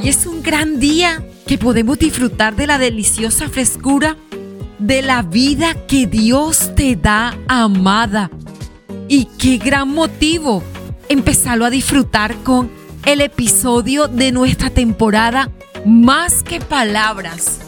Hoy es un gran día que podemos disfrutar de la deliciosa frescura de la vida que Dios te da, amada. Y qué gran motivo empezarlo a disfrutar con el episodio de nuestra temporada Más que Palabras.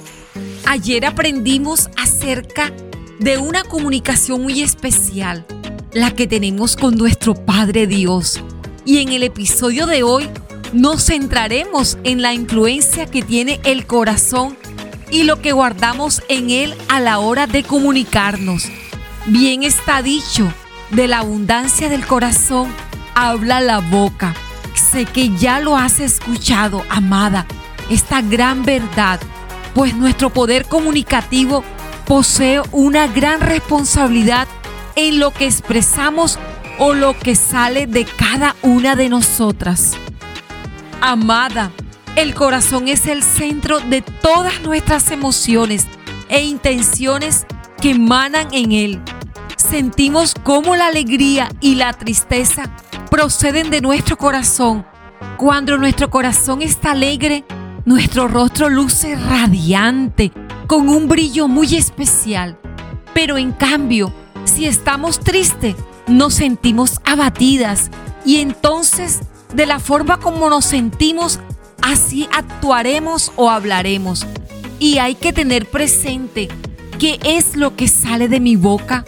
Ayer aprendimos acerca de una comunicación muy especial, la que tenemos con nuestro Padre Dios. Y en el episodio de hoy nos centraremos en la influencia que tiene el corazón y lo que guardamos en él a la hora de comunicarnos. Bien está dicho, de la abundancia del corazón habla la boca. Sé que ya lo has escuchado, amada, esta gran verdad, pues nuestro poder comunicativo posee una gran responsabilidad en lo que expresamos o lo que sale de cada una de nosotras. Amada, el corazón es el centro de todas nuestras emociones e intenciones que emanan en él. Sentimos cómo la alegría y la tristeza proceden de nuestro corazón. Cuando nuestro corazón está alegre, nuestro rostro luce radiante, con un brillo muy especial. Pero en cambio, si estamos tristes, nos sentimos abatidas y entonces de la forma como nos sentimos, así actuaremos o hablaremos. Y hay que tener presente qué es lo que sale de mi boca.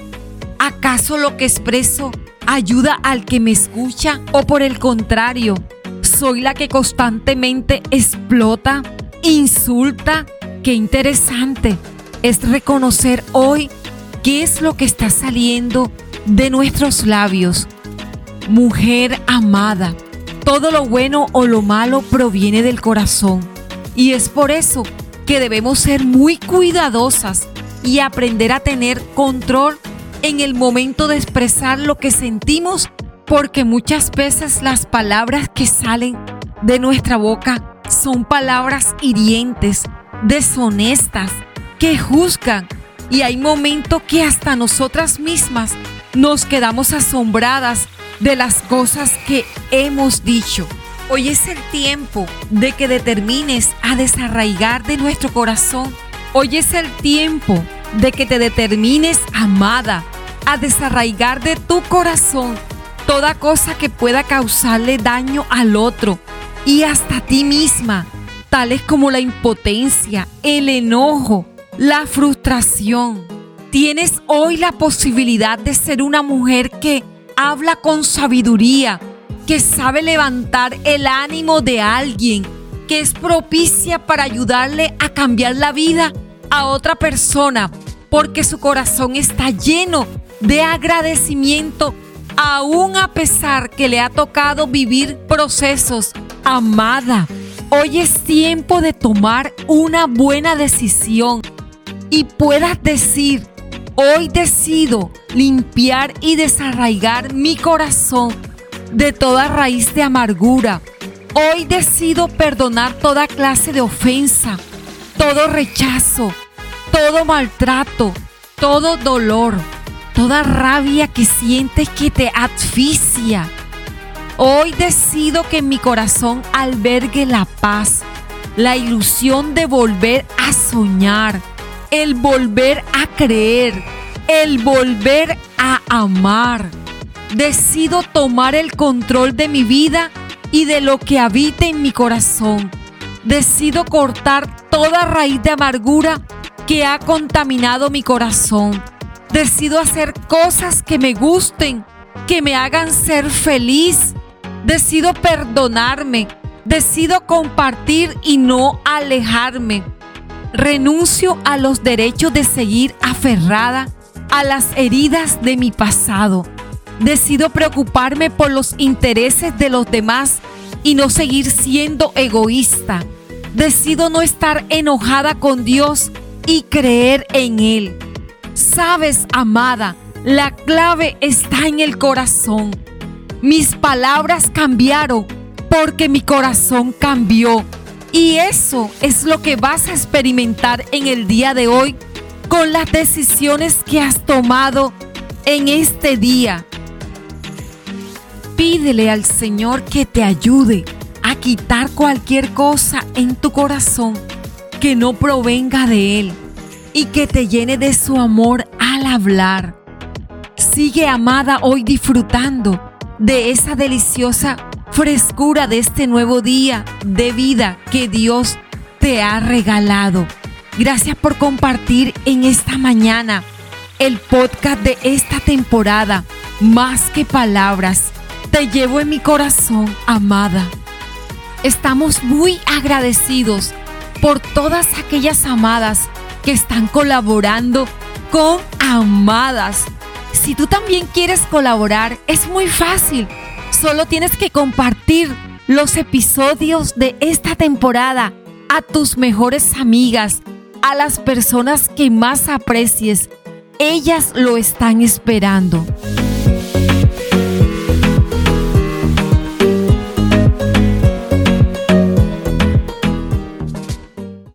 ¿Acaso lo que expreso ayuda al que me escucha o por el contrario, soy la que constantemente explota, insulta? Qué interesante es reconocer hoy qué es lo que está saliendo de nuestros labios. Mujer amada, todo lo bueno o lo malo proviene del corazón. Y es por eso que debemos ser muy cuidadosas y aprender a tener control en el momento de expresar lo que sentimos porque muchas veces las palabras que salen de nuestra boca son palabras hirientes, deshonestas, que juzgan. Y hay momentos que hasta nosotras mismas nos quedamos asombradas de las cosas que hemos dicho. Hoy es el tiempo de que determines a desarraigar de nuestro corazón. Hoy es el tiempo de que te determines, amada, a desarraigar de tu corazón toda cosa que pueda causarle daño al otro y hasta a ti misma, tales como la impotencia, el enojo, la frustración. Tienes hoy la posibilidad de ser una mujer que habla con sabiduría, que sabe levantar el ánimo de alguien, que es propicia para ayudarle a cambiar la vida a otra persona, porque su corazón está lleno de agradecimiento, aún a pesar que le ha tocado vivir procesos. Amada, hoy es tiempo de tomar una buena decisión y puedas decir, Hoy decido limpiar y desarraigar mi corazón de toda raíz de amargura. Hoy decido perdonar toda clase de ofensa, todo rechazo, todo maltrato, todo dolor, toda rabia que sientes que te asfixia. Hoy decido que en mi corazón albergue la paz, la ilusión de volver a soñar el volver a creer, el volver a amar. Decido tomar el control de mi vida y de lo que habita en mi corazón. Decido cortar toda raíz de amargura que ha contaminado mi corazón. Decido hacer cosas que me gusten, que me hagan ser feliz. Decido perdonarme. Decido compartir y no alejarme. Renuncio a los derechos de seguir aferrada a las heridas de mi pasado. Decido preocuparme por los intereses de los demás y no seguir siendo egoísta. Decido no estar enojada con Dios y creer en Él. Sabes, amada, la clave está en el corazón. Mis palabras cambiaron porque mi corazón cambió. Y eso es lo que vas a experimentar en el día de hoy con las decisiones que has tomado en este día. Pídele al Señor que te ayude a quitar cualquier cosa en tu corazón que no provenga de Él y que te llene de su amor al hablar. Sigue amada hoy disfrutando de esa deliciosa frescura de este nuevo día de vida que Dios te ha regalado. Gracias por compartir en esta mañana el podcast de esta temporada. Más que palabras, te llevo en mi corazón, amada. Estamos muy agradecidos por todas aquellas amadas que están colaborando con Amadas. Si tú también quieres colaborar, es muy fácil. Solo tienes que compartir los episodios de esta temporada a tus mejores amigas, a las personas que más aprecies. Ellas lo están esperando.